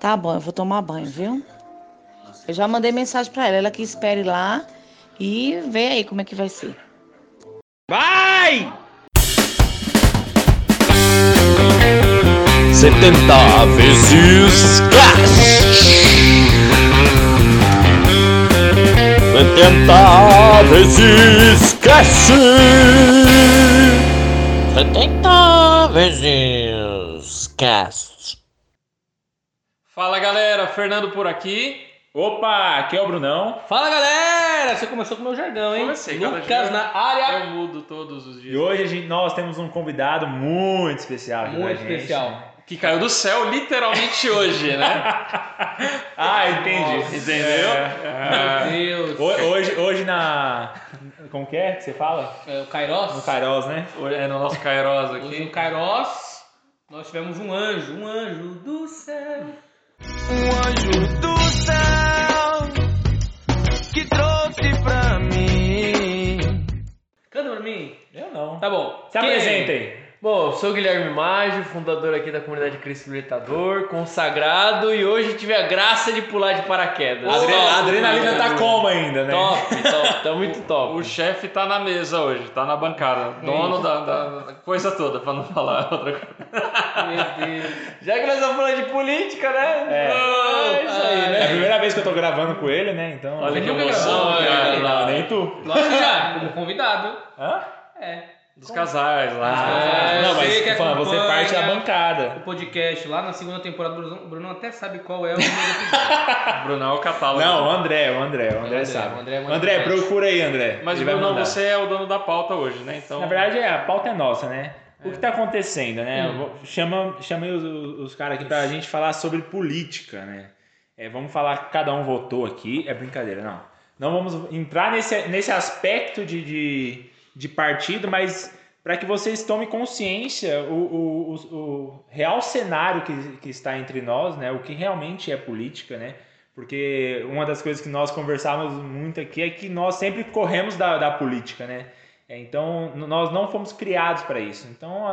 Tá bom, eu vou tomar banho, viu? Eu já mandei mensagem pra ela, ela que espere lá e vê aí como é que vai ser. Vai! 70 vezes cash. 70 vezes cash. 70 vezes cash. Fala galera, Fernando por aqui. Opa, aqui é o Brunão. Fala galera! Você começou com o meu jargão, hein? Comecei, cada Lucas dia na área. Eu mudo todos os dias. E hoje a gente- nós temos um convidado muito especial aqui Muito com a gente. especial. Que caiu do céu literalmente hoje, né? Ah, entendi. Entendeu? É. Meu Deus. Ho- Hoje, hoje na. Como que é que você fala? É, o Kairos. No Kairos, né? Hoje é no nosso Kairos Hoje no aqui. Kairos nós tivemos um anjo, um anjo do céu. Um anjo do céu que trouxe pra mim. Canta pra mim. Eu não. Tá bom. Se Quem apresentem. Bom, sou o Guilherme Maggio, fundador aqui da comunidade Cristo Libertador, consagrado e hoje tive a graça de pular de paraquedas. A adre- Top, a adrenalina tá como ainda, né? Top, top, tá muito top. O chefe tá na mesa hoje, tá na bancada. Dono da, da- coisa toda, pra não falar outra coisa. Meu Deus. Já que nós estamos falando de política, né? É. É isso aí, É a né? primeira vez que eu tô gravando com ele, né? Então. Olha que emoção, cara. Não, nem tu. Lógico que já, como convidado. Hã? É. Dos casais lá. Ah, não, mas você que falando, você parte da bancada. O podcast lá na segunda temporada o Bruno até sabe qual é o número. Brunão é o catálogo. Não, o André, o André, o André, André, sabe. o André é André, procura aí, André. Mas Ele mandar. você é o dono da pauta hoje, né? Então. Na verdade, é, a pauta é nossa, né? O que tá acontecendo, né? Hum. Chama, chamei os, os caras aqui pra gente falar sobre política, né? É, vamos falar que cada um votou aqui. É brincadeira, não. Não vamos entrar nesse, nesse aspecto de, de, de partido, mas para que vocês tomem consciência o, o, o, o real cenário que, que está entre nós, né? O que realmente é política, né? Porque uma das coisas que nós conversávamos muito aqui é que nós sempre corremos da, da política, né? É, Então, nós não fomos criados para isso. Então,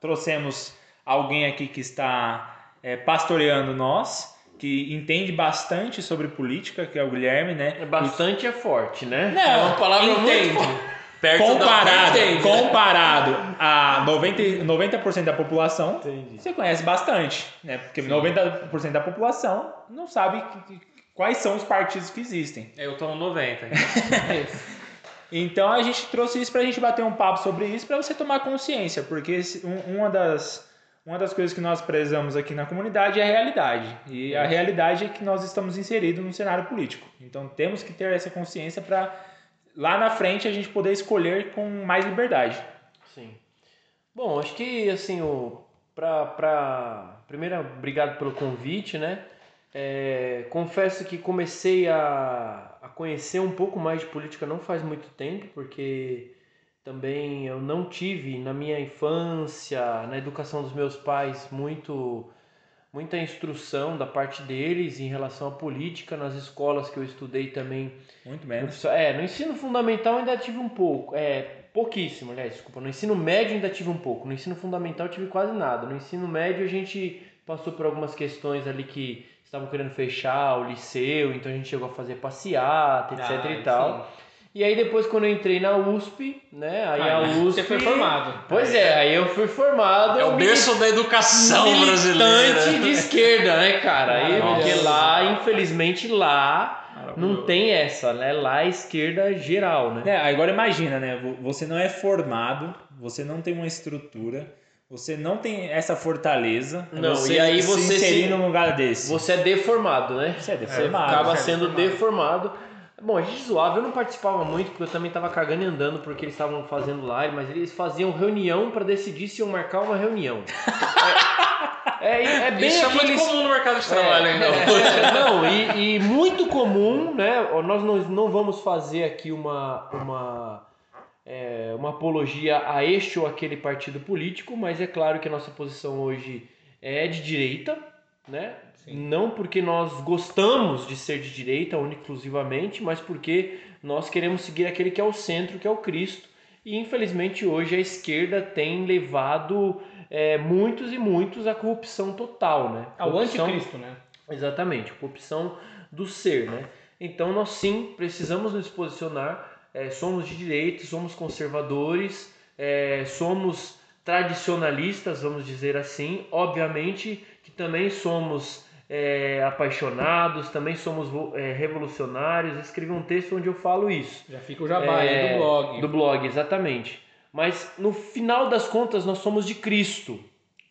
trouxemos alguém aqui que está é, pastoreando nós, que entende bastante sobre política, que é o Guilherme, né? É bastante é forte, né? Não, é uma palavra entende. muito forte. Perto Comparado, da... Entende. comparado a 90, 90% da população, você conhece bastante, né? Porque 90% da população não sabe que- que- quais são os partidos que existem. Eu tô no 90. Então a gente trouxe isso para a gente bater um papo sobre isso para você tomar consciência, porque esse- um- uma das uma das coisas que nós prezamos aqui na comunidade é a realidade e a realidade é que nós estamos inseridos num cenário político. Então temos que ter essa consciência para lá na frente a gente poder escolher com mais liberdade. Sim. Bom, acho que assim, o pra, pra... primeiro, obrigado pelo convite, né? É, confesso que comecei a, a conhecer um pouco mais de política não faz muito tempo, porque também eu não tive na minha infância, na educação dos meus pais, muito muita instrução da parte deles em relação à política nas escolas que eu estudei também Muito menos. é, no ensino fundamental ainda tive um pouco. É, pouquíssimo, aliás, desculpa. No ensino médio ainda tive um pouco. No ensino fundamental eu tive quase nada. No ensino médio a gente passou por algumas questões ali que estavam querendo fechar o liceu, então a gente chegou a fazer passeata, etc Ah, e tal. E aí depois quando eu entrei na USP, né? Aí Ah, a USP. Você foi formado. Pois é, aí eu fui formado. É o berço da educação brasileira. de esquerda, né, cara? Aí, porque lá, infelizmente, lá não tem essa, né? Lá é esquerda geral, né? É, agora imagina, né? vo- Você não é formado, você não tem uma estrutura, você não tem essa fortaleza. Não, você e aí se você inserir se- num lugar desse. Você é deformado, né? Você é Você deformado. acaba você é sendo deformado. Bom, a gente zoava, eu não participava muito porque eu também tava cagando e andando porque eles estavam fazendo live, mas eles faziam reunião pra decidir se iam marcar uma reunião. É, é, é bem Isso é muito aqueles- comum no mercado de trabalho ainda hoje. É, não, e, e muito comum, né? Nós não, não vamos fazer aqui uma, uma, é, uma apologia a este ou aquele partido político, mas é claro que a nossa posição hoje é de direita, né? Não porque nós gostamos de ser de direita, única exclusivamente, mas porque nós queremos seguir aquele que é o centro, que é o Cristo. E infelizmente hoje a esquerda tem levado é, muitos e muitos à corrupção total, né? Ao Corrupção- anticristo, né? Exatamente, corrupção do ser, né? Então nós sim precisamos nos posicionar, é, somos de direita, somos conservadores, é, somos tradicionalistas, vamos dizer assim. Obviamente que também somos é, apaixonados, também somos é, revolucionários. Escrevi um texto onde eu falo isso. Já fica o jabá aí É, do blog. Do blog, exatamente. Mas no final das contas nós somos de Cristo.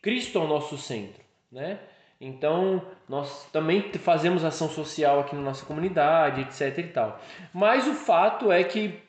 Cristo é o nosso centro, né? Então nós também fazemos ação social aqui na nossa comunidade, etc e tal. Mas o fato é que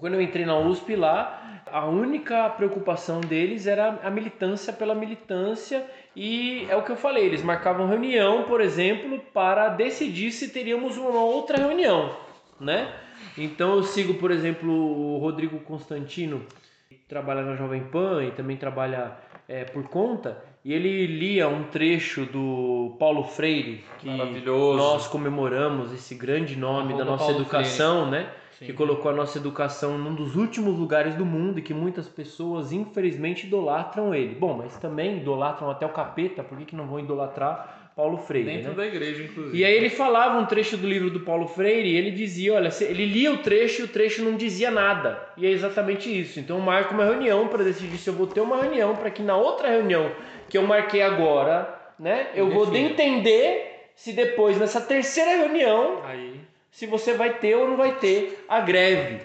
quando eu entrei na USP lá, a única preocupação deles era a militância pela militância e é o que eu falei, eles marcavam reunião, por exemplo, para decidir se teríamos uma outra reunião, né? Então eu sigo, por exemplo, o Rodrigo Constantino, que trabalha na Jovem Pan e também trabalha é, por conta, e ele lia um trecho do Paulo Freire, que nós comemoramos esse grande nome da nossa Paulo educação, né? Sim. que colocou a nossa educação num dos últimos lugares do mundo e que muitas pessoas infelizmente idolatram ele. Bom, mas também idolatram até o capeta, por que, que não vão idolatrar Paulo Freire? Dentro né? da igreja, inclusive. E aí ele falava um trecho do livro do Paulo Freire e ele dizia, olha, ele lia o trecho e o trecho não dizia nada. E é exatamente isso. Então eu marco uma reunião para decidir se eu vou ter uma reunião para que na outra reunião que eu marquei agora, né, eu vou entender se depois nessa terceira reunião Aí. se você vai ter ou não vai ter a greve,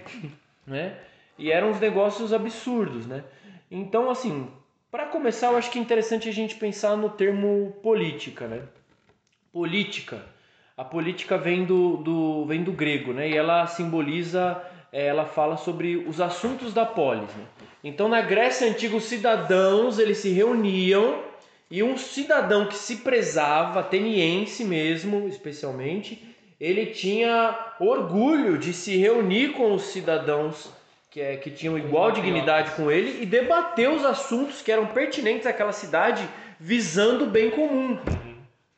né? E eram uns negócios absurdos, né? Então, assim, para começar, eu acho que é interessante a gente pensar no termo política, né? Política. A política vem do, do, vem do grego, né? E ela simboliza, eh, ela fala sobre os assuntos da polis, né? Então, na Grécia Antiga, os cidadãos, eles se reuniam e um cidadão que se prezava, ateniense mesmo, especialmente, ele tinha orgulho de se reunir com os cidadãos que, é, que tinham igual dignidade com ele e debater os assuntos que eram pertinentes àquela cidade visando o bem comum,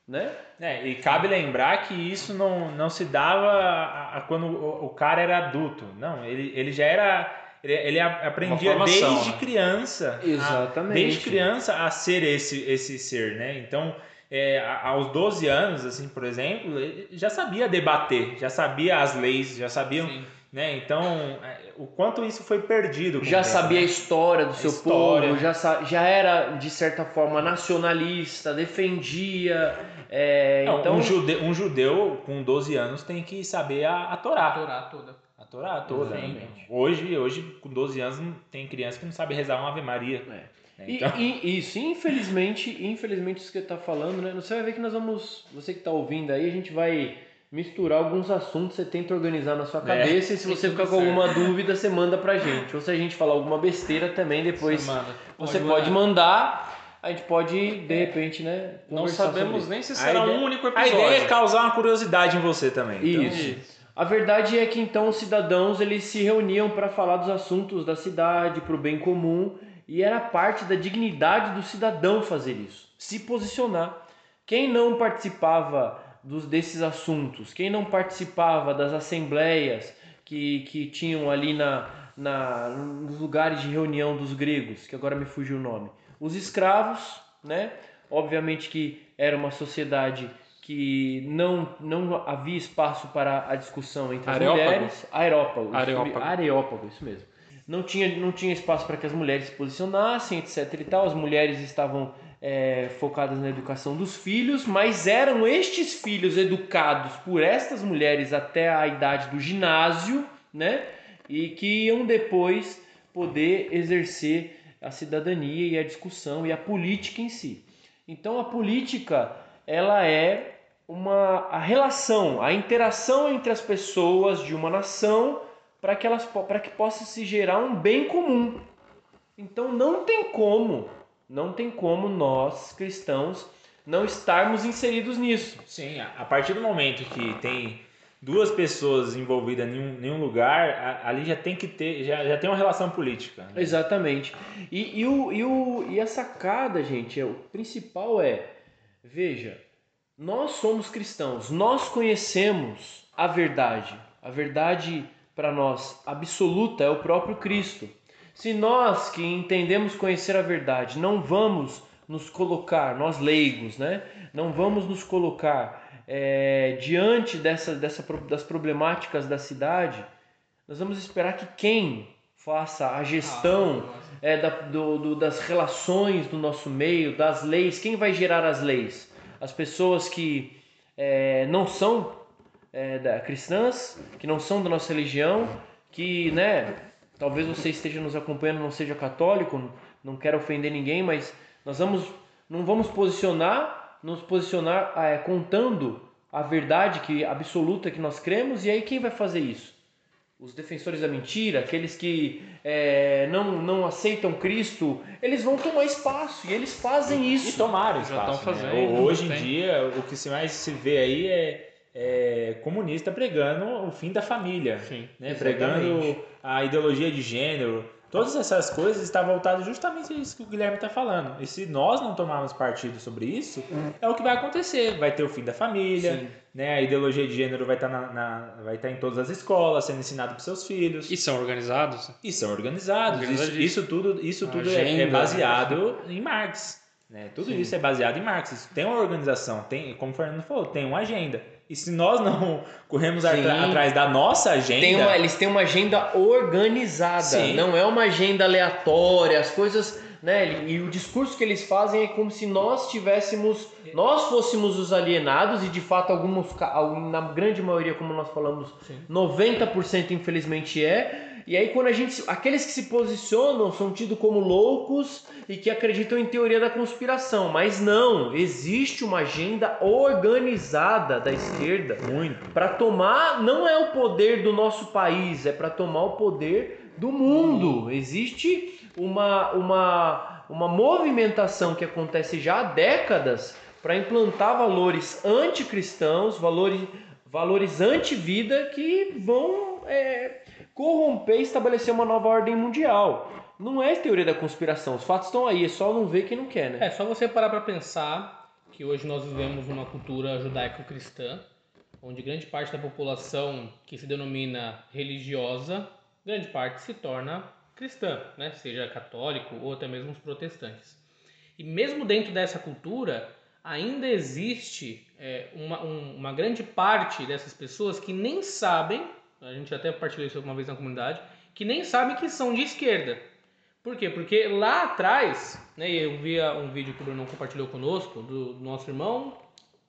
né? É, e cabe lembrar que isso não, não se dava a- a- quando o, o cara era adulto. Não, ele, ele já era. Ele, ele a- aprendia formação, desde né? criança. a- Exatamente. desde criança a ser esse, esse ser, né? Então, é, a- aos 12 anos, assim, por exemplo, ele já sabia debater, já sabia as leis, já sabia. Sim. Né? Então, é, o quanto isso foi perdido. já tempo, sabia a né? história do seu história. povo, já, já era de certa forma nacionalista, defendia. é, Não, então, um, judeu, um judeu com 12 anos tem que saber a, a Torá. Torá toda. A Torá toda. Exatamente. Hoje, hoje, com 12 anos, não- tem criança que não sabe rezar uma Ave Maria. É. né? E, Então, e- isso, infelizmente, infelizmente isso que você tá falando, né? Você vai ver que nós vamos, você que tá ouvindo aí, a gente vai misturar alguns assuntos, você tenta organizar na sua É. cabeça e se você ficar com alguma dúvida, você manda pra gente. Ou se a gente falar alguma besteira também, depois Você manda. você Pode pode mandar, a gente pode, de repente, né, Não sabemos isso. nem se A será ideia- um único a episódio. ideia é causar uma curiosidade em você também. Então, Isso. A verdade é que então os cidadãos eles se reuniam para falar dos assuntos da cidade, para o bem comum, e era parte da dignidade do cidadão fazer isso, se posicionar. Quem não participava dos, desses assuntos, quem não participava das assembleias que, que tinham ali na, na, nos lugares de reunião dos gregos, que agora me fugiu o nome, os escravos, né? Obviamente que era uma sociedade que não, não havia espaço para a discussão entre as Areópago? mulheres. Areópago. isso Areópago. Areópago, isso mesmo. Não tinha, não tinha espaço para que as mulheres se posicionassem, etc e tal. As mulheres estavam é, focadas na educação dos filhos, mas eram estes filhos educados por estas mulheres até a idade do ginásio, né? E que iam depois poder exercer a cidadania e a discussão e a política em si. Então a política ela é uma a relação, a interação entre as pessoas de uma nação para que elas para que possa se gerar um bem comum. Então não tem como, não tem como nós cristãos não estarmos inseridos nisso. Sim, a partir do momento que tem duas pessoas envolvidas em um, em um lugar, ali já tem que ter, já, já tem uma relação política. né? Exatamente. E, e, o, e, o, e a sacada, gente, é, o principal é, veja, nós somos cristãos, nós conhecemos a verdade. A verdade para nós absoluta é o próprio Cristo. Se nós que entendemos conhecer a verdade não vamos nos colocar, nós leigos, né? Não vamos nos colocar é, diante dessa, dessa, das problemáticas da cidade. Nós vamos esperar que quem faça a gestão é, da- do- do- das relações do nosso meio, das leis, quem vai gerar as leis? As pessoas que é, não são é, da, cristãs, que não são da nossa religião, que, né, talvez você esteja nos acompanhando, não seja católico, não quero ofender ninguém, mas nós vamos, não vamos posicionar, nos posicionar é, contando a verdade que absoluta que nós cremos, e aí quem vai fazer isso? Os defensores da mentira, aqueles que é, não, não aceitam Cristo, eles vão tomar espaço e eles fazem E isso. tomaram Já espaço. estão né? fazendo, Hoje em tem. dia, o que se mais se vê aí é, é comunista pregando o fim da família. Sim. né? Pregando a ideologia de gênero. Todas essas coisas estão voltadas justamente a isso que o Guilherme está falando. E se nós não tomarmos partido sobre isso, é o que vai acontecer. Vai ter o fim da família, Sim. né? a ideologia de gênero vai estar, na, na- vai estar em todas as escolas, sendo ensinado para seus filhos. E são organizados? E são organizados. Isso, isso tudo, isso tudo é- é, Agenda. baseado em Marx. Né? Tudo isso é baseado em Marx. Isso tem uma organização, tem, como o Fernando falou, tem uma agenda. E se nós não corremos Sim. atra- atrás da nossa agenda. Tem uma- eles têm uma agenda organizada, Sim. não é uma agenda aleatória, as coisas, né? E o discurso que eles fazem é como se nós tivéssemos, nós fôssemos os alienados e de fato alguns, na grande maioria, como nós falamos, 90% infelizmente é. E aí quando a gente, aqueles que se posicionam são tidos como loucos e que acreditam em teoria da conspiração, mas não, existe uma agenda organizada da esquerda Muito. para tomar não é o poder do nosso país, é para tomar o poder do mundo. Existe uma, uma, uma movimentação que acontece já há décadas para implantar valores anticristãos, valores, valores anti-vida que vão é, corromper e estabelecer uma nova ordem mundial. Não é teoria da conspiração, os fatos estão aí, é só não ver quem não quer, né? É só você parar para pensar que hoje nós vivemos numa cultura judaico-cristã, onde grande parte da população que se denomina religiosa, grande parte se torna cristã, né? seja católico ou até mesmo os protestantes. E mesmo dentro dessa cultura, ainda existe é, uma, um- uma grande parte dessas pessoas que nem sabem, a gente até partilhou isso uma vez na comunidade, que nem sabem que são de esquerda. Por quê? Porque lá atrás, né, eu via um vídeo que o Bruno compartilhou conosco, do, do nosso irmão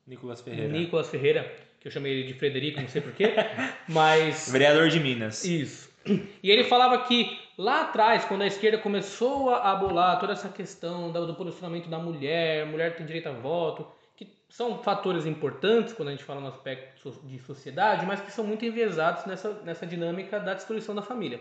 Nicolas Ferreira. Nicolas Ferreira, que eu chamei ele de Frederico, não sei porquê, mas... Vereador de Minas. Isso. E ele falava que lá atrás, quando a esquerda começou a abolar toda essa questão do posicionamento da mulher, mulher tem direito a voto, que são fatores importantes quando a gente fala no aspecto de sociedade, mas que são muito enviesados nessa, nessa dinâmica da destruição da família.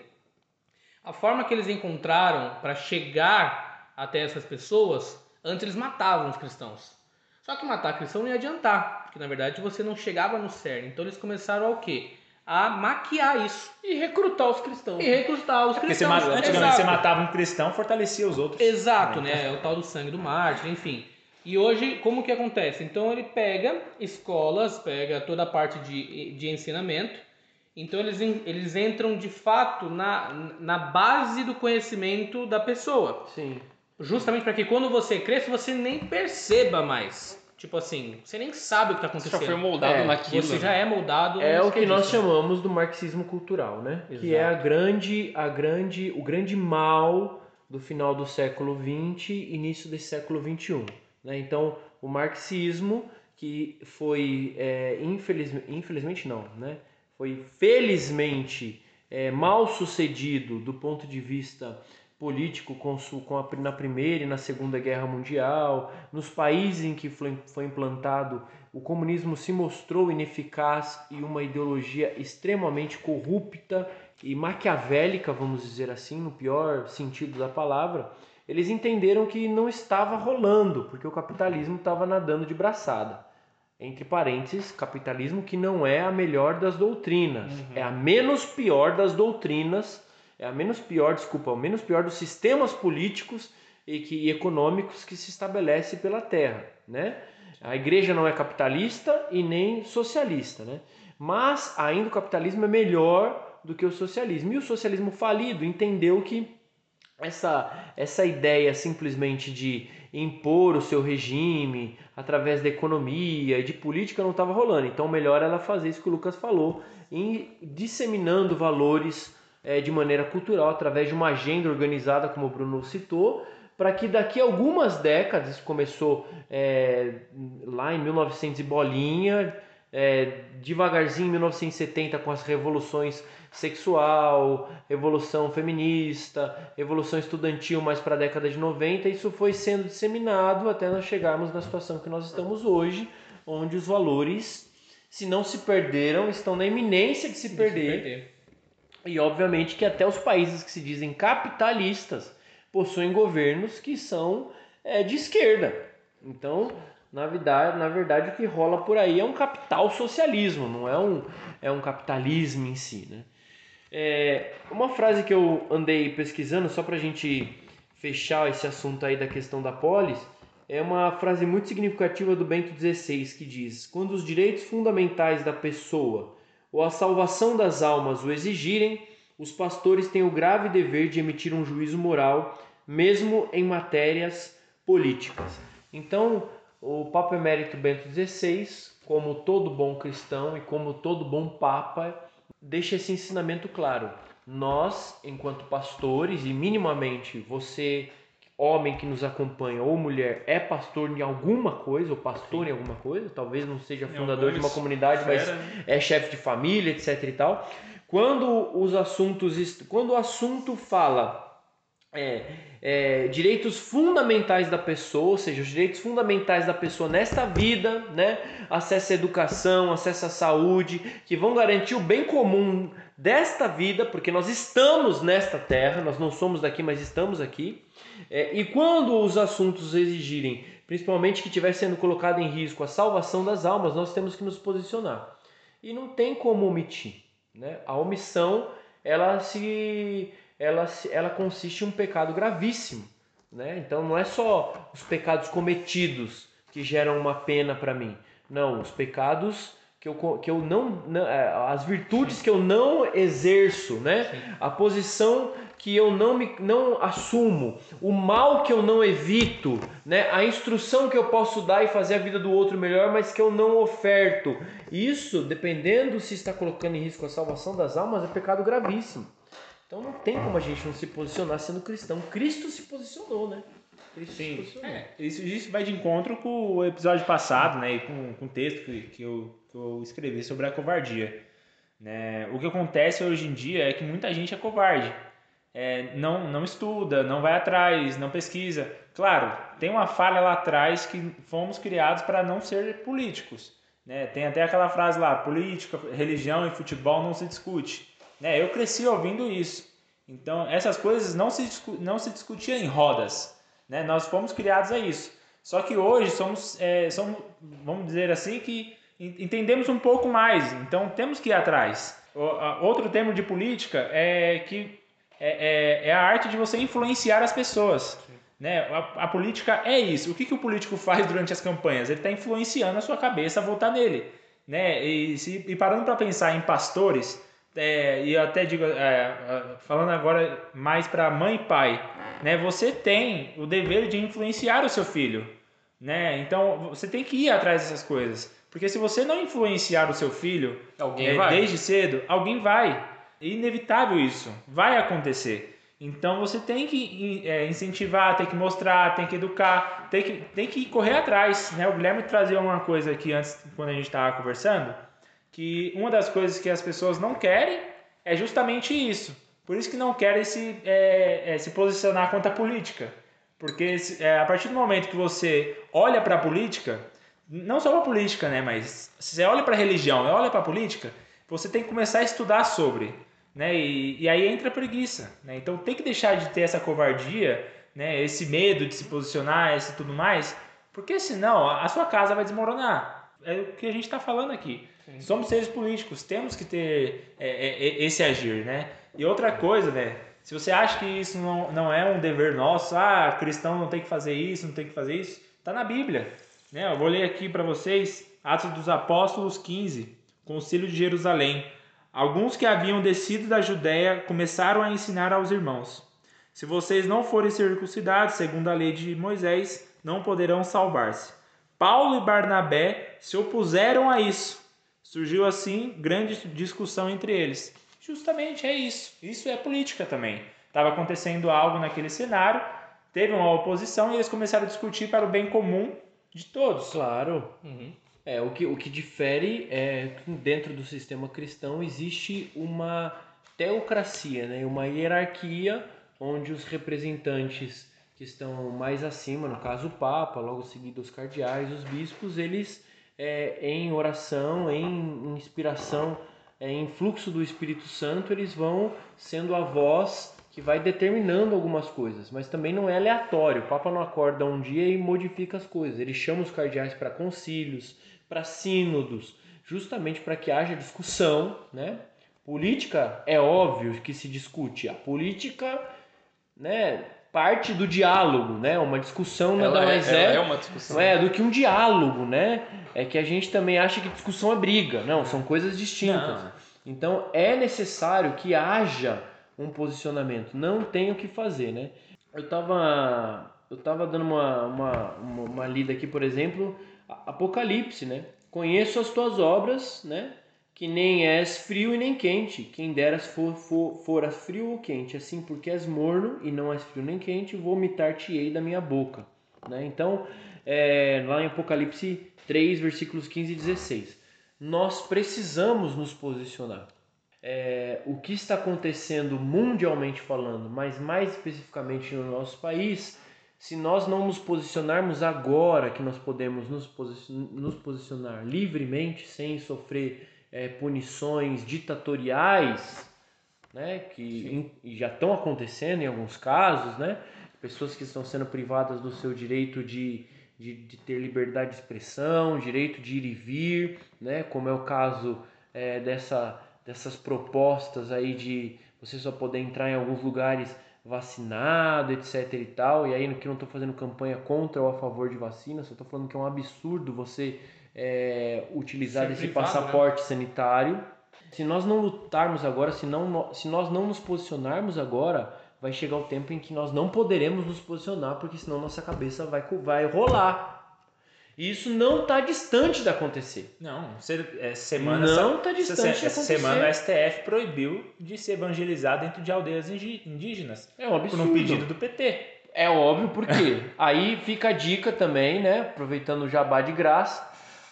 A forma que eles encontraram para chegar até essas pessoas, antes eles matavam os cristãos. Só que matar cristão não ia adiantar, porque na verdade você não chegava no cerne. Então eles começaram ao quê? A maquiar isso E recrutar os cristãos. e recrutar os Porque você cristãos. ma- antigamente Exato. você matava um cristão, fortalecia os outros. Exato, né? É o tal do sangue do mártir, enfim. E hoje, como que acontece? Então ele pega escolas, pega toda a parte de, de ensinamento, então eles, eles entram de fato na, na base do conhecimento da pessoa. Sim. Justamente para que quando você cresça, você nem perceba mais. Tipo assim, você nem sabe o que está Você acontecendo. já foi moldado É, naquilo. Você já é moldado. É o que nós chamamos do marxismo cultural, né? Que é a grande, a grande, o grande mal do final do século XX e início desse século XXI. Né? Então, o marxismo, que foi, é, infeliz, infelizmente não, né? foi felizmente é, mal sucedido do ponto de vista político com, com a, na Primeira e na Segunda Guerra Mundial, nos países em que foi, foi implantado o comunismo se mostrou ineficaz e uma ideologia extremamente corrupta e maquiavélica, vamos dizer assim, no pior sentido da palavra. Eles entenderam que não estava rolando, porque o capitalismo estava nadando de braçada. Entre parênteses, capitalismo que não é a melhor das doutrinas, é a menos pior das doutrinas, é a menos pior, desculpa, a menos pior dos sistemas políticos e, que, e econômicos que se estabelece pela Terra, né? A igreja não é capitalista e nem socialista, né? Mas ainda o capitalismo é melhor do que o socialismo. E o socialismo falido entendeu que essa, essa ideia simplesmente de impor o seu regime através da economia e de política não estava rolando. Então, melhor ela fazer isso que o Lucas falou, em disseminando valores é, de maneira cultural através de uma agenda organizada, como o Bruno citou, para que daqui a algumas décadas, isso começou é, lá em 1900 e bolinha, é, devagarzinho em 1970 com as revoluções sexual, revolução feminista, revolução estudantil mais para a década de 90, isso foi sendo disseminado até nós chegarmos na situação que nós estamos hoje, onde os valores, se não se perderam, estão na iminência de se perder. E obviamente que até os países que se dizem capitalistas possuem governos que são é, de esquerda. Então, na verdade, na verdade, o que rola por aí é um capital socialismo, não é um, é um capitalismo em si. Né? É, uma frase que eu andei pesquisando, só para a gente fechar esse assunto aí da questão da polis, é uma frase muito significativa do Bento XVI que diz: Quando os direitos fundamentais da pessoa ou a salvação das almas o exigirem, os pastores têm o grave dever de emitir um juízo moral, mesmo em matérias políticas. Então, o Papa Emérito Bento XVI, como todo bom cristão e como todo bom Papa, deixa esse ensinamento claro. Nós, enquanto pastores, e minimamente você, homem que nos acompanha ou mulher, é pastor em alguma coisa, ou pastor Sim. em alguma coisa, talvez não seja fundador de uma comunidade, mas né? é chefe de família, etc e tal. Quando os assuntos, quando o assunto fala é, é, direitos fundamentais da pessoa, ou seja, os direitos fundamentais da pessoa nesta vida, né? acesso à educação, acesso à saúde, que vão garantir o bem comum desta vida, porque nós estamos nesta terra, nós não somos daqui, mas estamos aqui. É, e quando os assuntos exigirem, principalmente que estiver sendo colocado em risco a salvação das almas, nós temos que nos posicionar. E não tem como omitir. Né? A omissão, ela se ela, ela consiste em um pecado gravíssimo. Né? Então não é só os pecados cometidos que geram uma pena para mim. Não, os pecados que eu, que eu não, é, as virtudes que eu não exerço, né? A posição que eu não me não assumo, o mal que eu não evito, né? A instrução que eu posso dar e fazer a vida do outro melhor, mas que eu não oferto. Isso, dependendo se está colocando em risco a salvação das almas, é pecado gravíssimo. Então não tem como a gente não se posicionar sendo cristão. Cristo se posicionou, né? Cristo Sim. se posicionou. É, isso, isso vai de encontro com o episódio passado, né? E com, com o texto que, que, eu, que eu escrevi sobre a covardia. Né? O que acontece hoje em dia é que muita gente é covarde. É, não, não estuda, não vai atrás, não pesquisa. Claro, tem uma falha lá atrás que fomos criados para não ser políticos. Né? Tem até aquela frase lá: política, religião e futebol não se discute. Né? Eu cresci ouvindo isso. Então, essas coisas não se, não se discutiam em rodas. Né? Nós fomos criados a isso. Só que hoje somos, é, somos, vamos dizer assim, que entendemos um pouco mais. Então, temos que ir atrás. Outro termo de política é que é, é, é a arte de você influenciar as pessoas. Né? A, a, política é isso. O que, que o político faz durante as campanhas? Ele está influenciando a sua cabeça a votar nele. Né? E, se, e parando para pensar em pastores, é, e eu até digo, é, falando agora mais para mãe e pai, né? Você tem o dever de influenciar o seu filho, né? Então você tem que ir atrás dessas coisas, porque se você não influenciar o seu filho alguém é, desde cedo, alguém vai. É inevitável isso, vai acontecer. Então você tem que é, incentivar, tem que mostrar, tem que educar, tem que, tem que correr atrás. Né? O Guilherme trazia uma coisa aqui antes, quando a gente estava conversando, que uma das coisas que as pessoas não querem é justamente isso. Por isso que não querem se, é, é, se posicionar contra a política. Porque é, a partir do momento que você olha para a política, não só para a política, né, mas você olha para a religião e olha para a política, você tem que começar a estudar sobre. Né, e, e aí entra a preguiça. Né? Então tem que deixar de ter essa covardia, né, esse medo de se posicionar, esse tudo mais, porque senão a sua casa vai desmoronar. É o que a gente está falando aqui. Sim. Somos seres políticos, temos que ter é, é, é, esse agir, né? E outra coisa, né? Se você acha que isso não, não é um dever nosso, ah, cristão não tem que fazer isso, não tem que fazer isso, tá na Bíblia. Né? Eu vou ler aqui para vocês Atos dos Apóstolos 15, Concílio de Jerusalém. Alguns que haviam descido da Judéia começaram a ensinar aos irmãos. Se vocês não forem circuncidados, segundo a lei de Moisés, não poderão salvar-se. Paulo e Barnabé se opuseram a isso. Surgiu assim grande discussão entre eles. Justamente é isso. Isso é política também. Estava acontecendo algo naquele cenário, teve uma oposição e eles começaram a discutir para o bem comum de todos. Claro. Uhum. É, o que, o que difere é que dentro do sistema cristão existe uma teocracia, né? uma hierarquia onde os representantes que estão mais acima, no caso o Papa, logo seguido os cardeais, os bispos, eles é, em oração, em inspiração, é, em fluxo do Espírito Santo, eles vão sendo a voz que vai determinando algumas coisas, mas também não é aleatório. O Papa não acorda um dia e modifica as coisas. Ele chama os cardeais para concílios, para sínodos, justamente para que haja discussão, né? Política é óbvio que se discute. A política, né, parte do diálogo, né? Uma discussão nada é- mais ela é, é uma discussão. é do que um diálogo, né? É que a gente também acha que discussão é briga. Não, são coisas distintas. Não. Então é necessário que haja um posicionamento. Não tem o que fazer, né? Eu tava, eu tava dando uma, uma, uma, uma lida aqui, por exemplo, Apocalipse, né? Conheço as tuas obras, né? Que nem és frio e nem quente. Quem deras for, for, foras frio ou quente. Assim, porque és morno e não és frio nem quente, vomitar-te-ei da minha boca. Né? Então, é, lá em Apocalipse 3, versículos 15 e 16. Nós precisamos nos posicionar. É, o que está acontecendo mundialmente falando, mas mais especificamente no nosso país, se nós não nos posicionarmos agora, que nós podemos nos, posi- nos posicionar livremente, sem sofrer é, punições ditatoriais, né, que e já estão acontecendo em alguns casos, né, pessoas que estão sendo privadas do seu direito de, de, de ter liberdade de expressão, direito de ir e vir, né, como é o caso é, dessa, dessas propostas aí de você só poder entrar em alguns lugares vacinado, etc e tal, e aí que eu não estou fazendo campanha contra ou a favor de vacina, só estou falando que é um absurdo você é, utilizar Ser esse privado, passaporte sanitário. Se nós não lutarmos agora, se, não, se nós não nos posicionarmos agora, vai chegar o tempo em que nós não poderemos nos posicionar, porque senão nossa cabeça vai, vai rolar. E isso não está distante de acontecer. Não, se- essa semana. Não essa- tá distante essa, de essa acontecer. semana a STF proibiu de se evangelizar dentro de aldeias indígenas. É um Por absurdo. um pedido do PT. É óbvio, porque aí fica a dica também, né? Aproveitando o jabá de graça,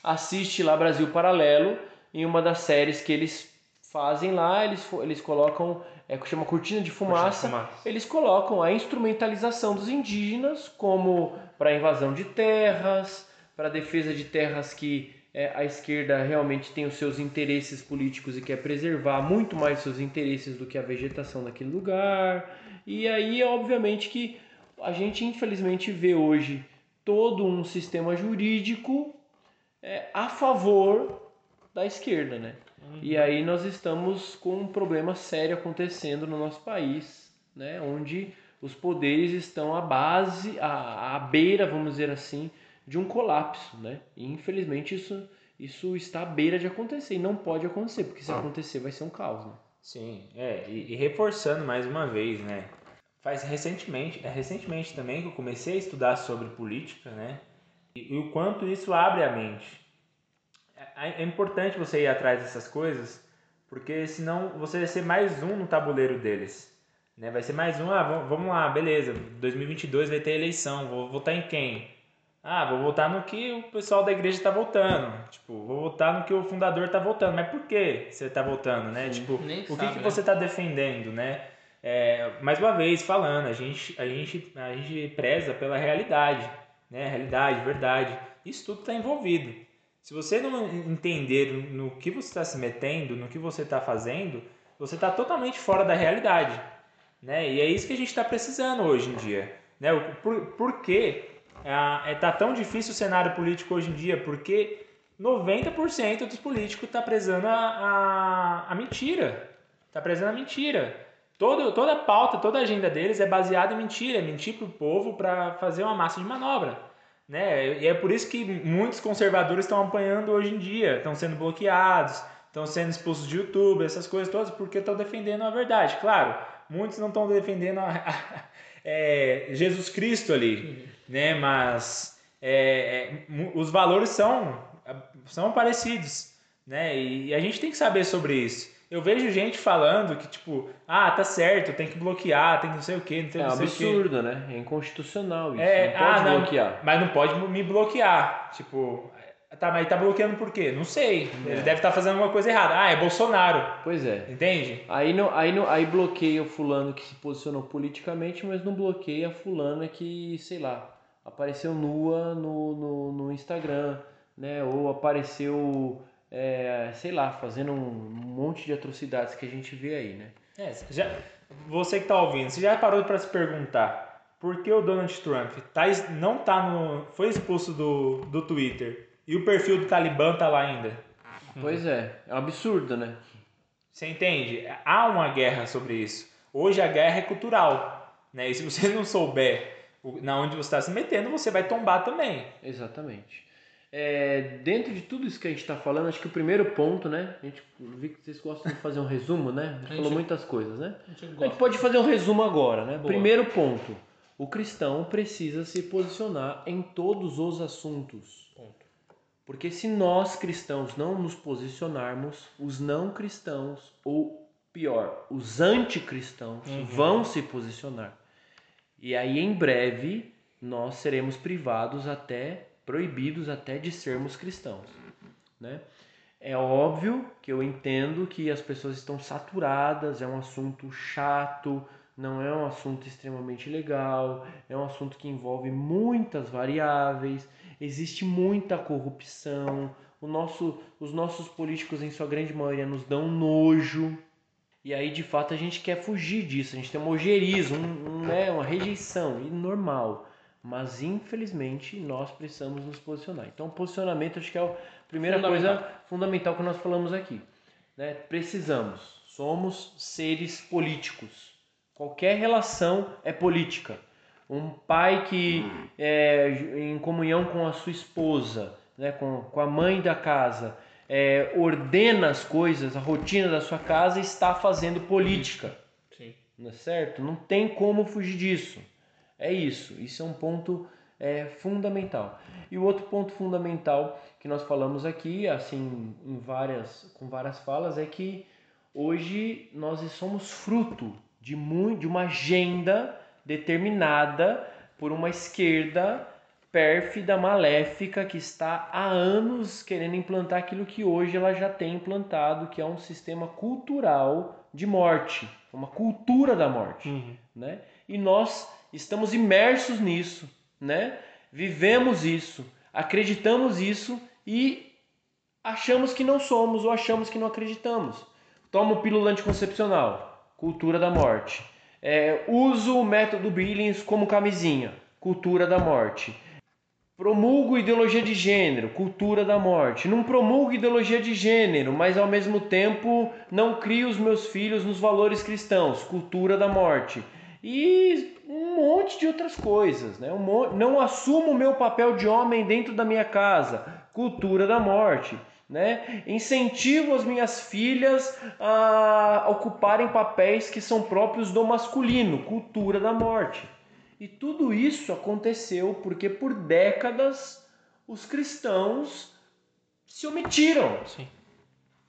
assiste lá Brasil Paralelo em uma das séries que eles fazem lá, eles, eles colocam, é que chama Cortina de Fumaça, Fumaça. eles colocam a instrumentalização dos indígenas como para invasão de terras, para defesa de terras que é, a esquerda realmente tem os seus interesses políticos e quer preservar muito mais seus interesses do que a vegetação daquele lugar. E aí, obviamente, que a gente infelizmente vê hoje todo um sistema jurídico é, a favor da esquerda, né? E aí nós estamos com um problema sério acontecendo no nosso país, né? Onde os poderes estão à base, à, à beira, vamos dizer assim, de um colapso, né? E infelizmente isso, isso está à beira de acontecer e não pode acontecer, porque se acontecer vai ser um caos, né? Sim, é, e, e reforçando mais uma vez, né? Faz recentemente, é recentemente também que eu comecei a estudar sobre política, né? E, o quanto isso abre a mente. É, é importante você ir atrás dessas coisas, porque senão você vai ser mais um no tabuleiro deles. Né? Vai ser mais um, ah, vamos, lá, beleza, 2022 vai ter eleição, vou votar em quem? Ah, vou votar no que o pessoal da igreja está votando. Tipo, vou votar no que o fundador está votando. Mas por que você está votando, né? tipo, nem o que, sabe, que né? você está defendendo, né? É, mais uma vez, falando, a gente, a, gente, a gente preza pela realidade, né? Realidade, verdade. Isso tudo está envolvido. Se você não entender no que você está se metendo, no que você está fazendo, você está totalmente fora da realidade. Né? E é isso que a gente está precisando hoje em dia. Né? Por, por que está tá tão difícil o cenário político hoje em dia? Porque 90% dos políticos está prezando a, a, a mentira. Está prezando a mentira. Todo, toda a pauta, toda a agenda deles é baseada em mentira, é mentir para o povo para fazer uma massa de manobra. Né? E é por isso que muitos conservadores estão apanhando hoje em dia, estão sendo bloqueados, estão sendo expulsos de YouTube, essas coisas todas, porque estão defendendo a verdade. Claro, muitos não estão defendendo a- a- é, Jesus Cristo ali, né? Mas é, é, os valores são, são parecidos, né? E, a gente tem que saber sobre isso. Eu vejo gente falando que, tipo, ah, tá certo, tem que bloquear, tem que não sei o quê, não tem É não sei o quê. absurdo, né? É inconstitucional isso. É, não pode ah, não, bloquear. Mas não pode me bloquear. Tipo, tá, mas tá bloqueando por quê? Não sei. Ele É. deve estar fazendo alguma coisa errada. Ah, é Bolsonaro. Pois é. Entende? Aí, não, aí, não, aí bloqueia o fulano que se posicionou politicamente, mas não bloqueia a fulana que, sei lá, apareceu nua no, no, no Instagram, né? Ou apareceu, é, sei lá, fazendo um monte de atrocidades que a gente vê aí, né? É, já, você que tá ouvindo, você já parou para se perguntar por que o Donald Trump tá, não tá no. foi expulso do, do Twitter e o perfil do Talibã tá lá ainda? Pois é, é um absurdo, né? Você entende? Há uma guerra sobre isso. Hoje a guerra é cultural. Né? E se você não souber na onde você está se metendo, você vai tombar também. Exatamente. É, dentro de tudo isso que a gente está falando, acho que o primeiro ponto, né? A gente vi que vocês gostam de fazer um resumo, né? A gente A falou gente- muitas coisas, né? A gente A gente pode fazer um resumo agora, né? Boa. Primeiro ponto: o cristão precisa se posicionar em todos os assuntos. Ponto. Porque se nós cristãos não nos posicionarmos, os não cristãos, ou pior, os anticristãos, Uhum. vão se posicionar. E aí, em breve, nós seremos privados até, proibidos até de sermos cristãos. Né? É óbvio que eu entendo que as pessoas estão saturadas, é um assunto chato, não é um assunto extremamente legal, é um assunto que envolve muitas variáveis, existe muita corrupção, o nosso, os nossos políticos, em sua grande maioria, nos dão nojo. E aí, de fato, a gente quer fugir disso, a gente tem um ojerizo, um, um, né, uma rejeição, e normal. Mas, infelizmente, nós precisamos nos posicionar. Então, posicionamento acho que é a primeira Fundamental. coisa fundamental que nós falamos aqui. Né? Precisamos, somos seres políticos. Qualquer relação é política. Um pai que, é, em comunhão com a sua esposa, né, com, com a mãe da casa, é, ordena as coisas, a rotina da sua casa, está fazendo política. Sim. Não é certo? Não tem como fugir disso. É isso. Isso é um ponto é, fundamental. E o outro ponto fundamental que nós falamos aqui, assim, em várias, com várias falas, é que hoje nós somos fruto de, muito, de uma agenda determinada por uma esquerda pérfida, maléfica, que está há anos querendo implantar aquilo que hoje ela já tem implantado, que é um sistema cultural de morte, uma cultura da morte, né? E nós estamos imersos nisso, né? Vivemos isso, acreditamos isso e achamos que não somos ou achamos que não acreditamos. Tomo pílula anticoncepcional, cultura da morte. É, uso o método Billings como camisinha, cultura da morte. Promulgo ideologia de gênero, cultura da morte. Não promulgo ideologia de gênero, mas ao mesmo tempo não crio os meus filhos nos valores cristãos, cultura da morte. E um monte de outras coisas, né? Um mon- Não assumo o meu papel de homem dentro da minha casa, cultura da morte. Né? Incentivo as minhas filhas a ocuparem papéis que são próprios do masculino, cultura da morte. E tudo isso aconteceu porque por décadas os cristãos se omitiram. Sim.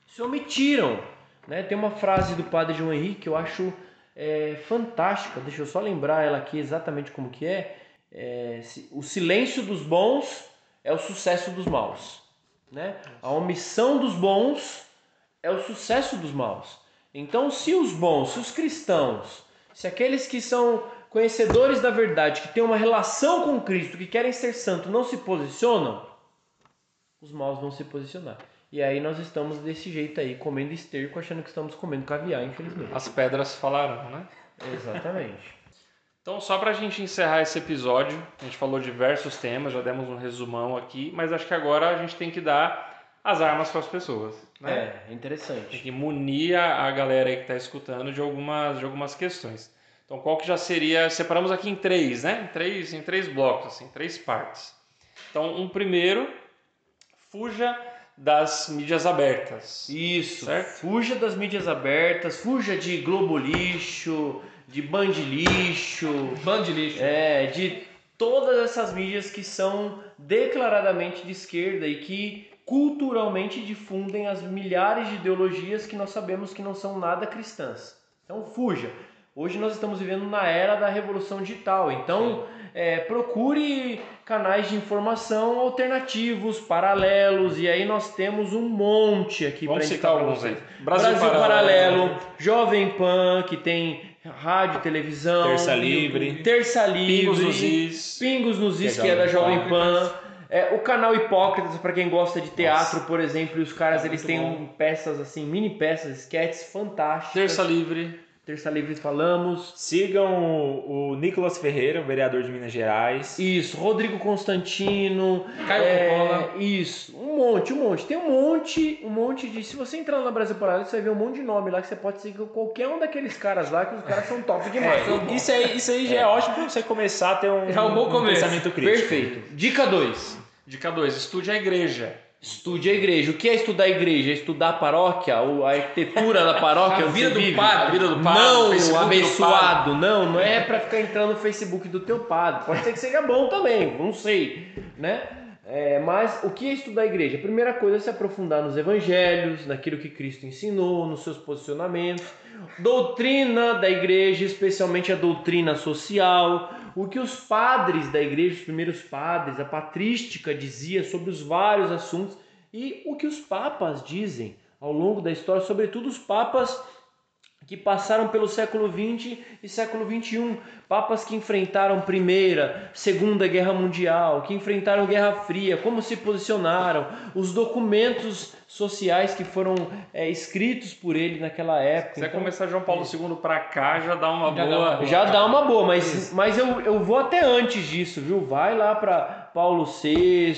Se omitiram. Né? Tem uma frase do padre João Henrique que eu acho é, fantástica. Deixa eu só lembrar ela aqui exatamente como que é. É, o silêncio dos bons é o sucesso dos maus. Né? A omissão dos bons é o sucesso dos maus. Então, se os bons, se os cristãos, se aqueles que são conhecedores da verdade, que têm uma relação com Cristo, que querem ser santos, não se posicionam, os maus vão se posicionar. E aí nós estamos desse jeito aí, comendo esterco, achando que estamos comendo caviar, infelizmente. As pedras falarão, né? Exatamente. Então, só pra gente encerrar esse episódio, a gente falou diversos temas, já demos um resumão aqui, mas acho que agora a gente tem que dar as armas para as pessoas, né? É, Tem interessante. que munir a a galera aí que está escutando de algumas, de algumas questões. Então, qual que já seria... Separamos aqui em três, né? Em três, em três blocos, assim, três partes. Então, um primeiro, fuja das mídias abertas. Isso. Certo? Fuja das mídias abertas, fuja de Globo Lixo, de Band Lixo, Bando de lixo. é, de todas essas mídias que são declaradamente de esquerda e que culturalmente difundem as milhares de ideologias que nós sabemos que não são nada cristãs. Então fuja. Hoje nós estamos vivendo na era da revolução digital, então é, procure canais de informação alternativos, paralelos, e aí nós temos um monte aqui para indicar citar alguns aí. Brasil, Paralelo, Jovem Pan, que tem rádio, televisão, Terça Livre. Terça Livre, Pingos nos is. Pingos nos Is, Que é é da Jovem Pan. É, o canal Hipócritas, para quem gosta de teatro, por exemplo, e os caras É eles têm bom. peças assim, mini peças, sketches fantásticas. Terça Livre. Terça Livre falamos. Sigam o, o Nicolas Ferreira, o vereador de Minas Gerais. Isso, Rodrigo Constantino. Caio é. Isso, um monte, um monte. Tem um monte, um monte de. Se você entrar lá no Brasil Paralelo, você vai ver um monte de nome lá que você pode seguir qualquer um daqueles caras lá, que os caras são top demais. São É, isso aí, isso aí já é, ótimo pra você começar a ter um, É um bom começo. pensamento crítico. Perfeito. Dica 2. Dica 2. Estude a igreja. Estude a igreja. O que é estudar a igreja? É estudar a paróquia, a arquitetura da paróquia. A vida do vive? padre. A vida do padre, o Não, do abençoado. Não, não é pra ficar entrando no Facebook do teu padre. Pode ser que seja bom também, não sei, né? É, mas o que é estudar a igreja? A primeira coisa é se aprofundar nos evangelhos, naquilo que Cristo ensinou, nos seus posicionamentos, doutrina da igreja, especialmente a doutrina social, o que os padres da igreja, os primeiros padres, a patrística dizia sobre os vários assuntos e o que os papas dizem ao longo da história, sobretudo os papas que passaram pelo século XX e século XXI. Papas que enfrentaram Primeira, Segunda Guerra Mundial, que enfrentaram Guerra Fria, como se posicionaram, os documentos sociais que foram é, escritos por ele naquela época. Se quiser Então, começar João Paulo II pra cá, já dá uma Já dá boa. uma boa. já dá uma boa, mas, mas eu, eu vou até antes disso, viu? Vai lá para Paulo VI,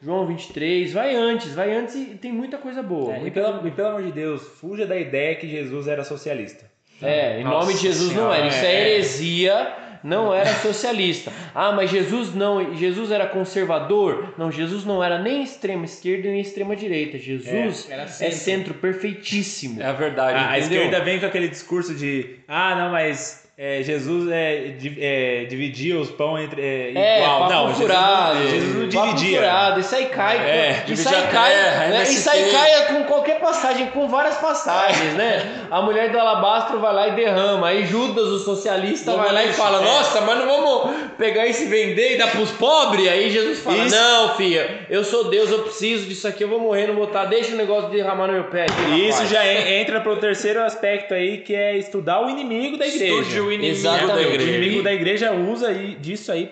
João 23, vai antes, vai antes e tem muita coisa boa. É, e, muita pelo, e pelo amor de Deus, fuja da ideia que Jesus era socialista. É, em Nossa nome de Jesus não Senhora, era. Isso é é. heresia, não era socialista. Ah, mas Jesus não, Jesus era conservador? Não, Jesus não era nem extrema esquerda nem extrema direita. Jesus Era é centro. centro perfeitíssimo. É a verdade. A, a esquerda vem com aquele discurso de ah, não, mas é, Jesus é, é, dividia os pão entre. É, É, igual. não, Jesus furado, não, Jesus não dividia. furado, isso aí cai, É, isso aí cai, terra, né? Isso aí cai com qualquer passagem, com várias passagens, né? A mulher do alabastro vai lá e derrama, aí Judas, o socialista, vai lá e fala, nossa, mas não vamos pegar isso e vender e dar pros pobres? Aí Jesus fala, Isso. não, filha, eu sou Deus, eu preciso disso aqui, eu vou morrer, não vou botar, deixa o negócio de derramar no meu pé. aqui, isso rapaz." já en- entra pro terceiro aspecto aí, que é estudar o inimigo da igreja. Estude o inimigo Exatamente. da O igreja. inimigo da igreja usa disso aí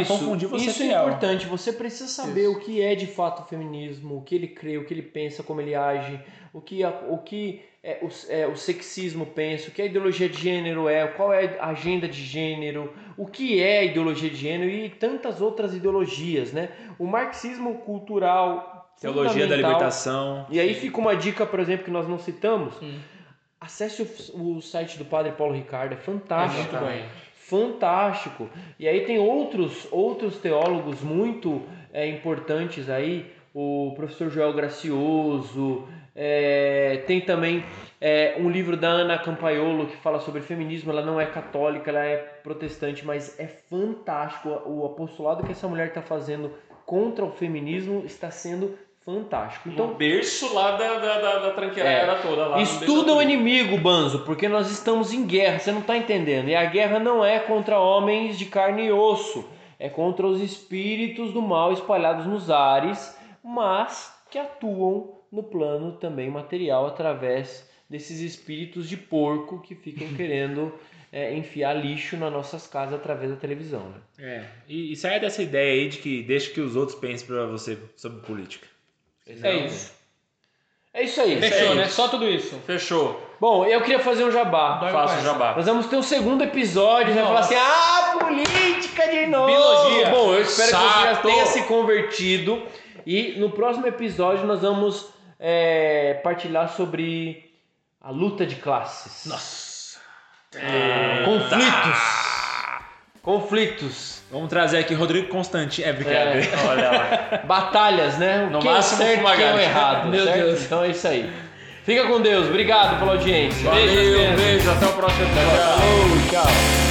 Isso, confundir você isso é importante. Você precisa saber o que é de fato o feminismo, o que ele crê, o que ele pensa, como ele age, o que, a- o, que é, o, é, o sexismo pensa, o que a ideologia de gênero é, qual é a agenda de gênero, o que é a ideologia de gênero e tantas outras ideologias, né? O marxismo cultural, Teologia da libertação. E aí fica uma dica, por exemplo, que nós não citamos. Hum. Acesse o, o site do Padre Paulo Ricardo, é É fantástico bom. fantástico. E aí tem outros outros teólogos muito é, importantes aí, o professor Joel Gracioso, é, tem também é, um livro da Ana Campaiolo que fala sobre feminismo. Ela não é católica, ela é protestante, mas é fantástico. O apostolado que essa mulher está fazendo contra o feminismo está sendo fantástico. Então, Então, berço lá da, da, da, da tranqueira toda lá. no Estuda o inimigo, Banzo, porque nós estamos em guerra, você não está entendendo. E a guerra não é contra homens de carne e osso, é contra os espíritos do mal espalhados nos ares, mas que atuam no plano também material através desses espíritos de porco que ficam querendo é, enfiar lixo nas nossas casas através da televisão. Né? É, e, e saia dessa ideia aí de que deixa que os outros pensem pra você sobre política. É isso. É isso aí. Fechou, É né? isso. Só tudo isso. Fechou. Bom, eu queria fazer um jabá. Faça o com jabá. Nós vamos ter um segundo episódio, vai falar assim, ah, política de novo. Biologia. Bom, eu espero que você já tenha se convertido. E no próximo episódio nós vamos é, partilhar sobre a luta de classes. Nossa. Conflitos. conflitos, Vamos trazer aqui Rodrigo Constantino. É brincadeira. É. Olha lá. batalhas, né? O No que é máximo, certo e o que é o errado, Meu certo? Deus. Então é isso aí. Fica com Deus, obrigado pela audiência. Valeu, beijo, até o próximo episódio. Falou, tchau.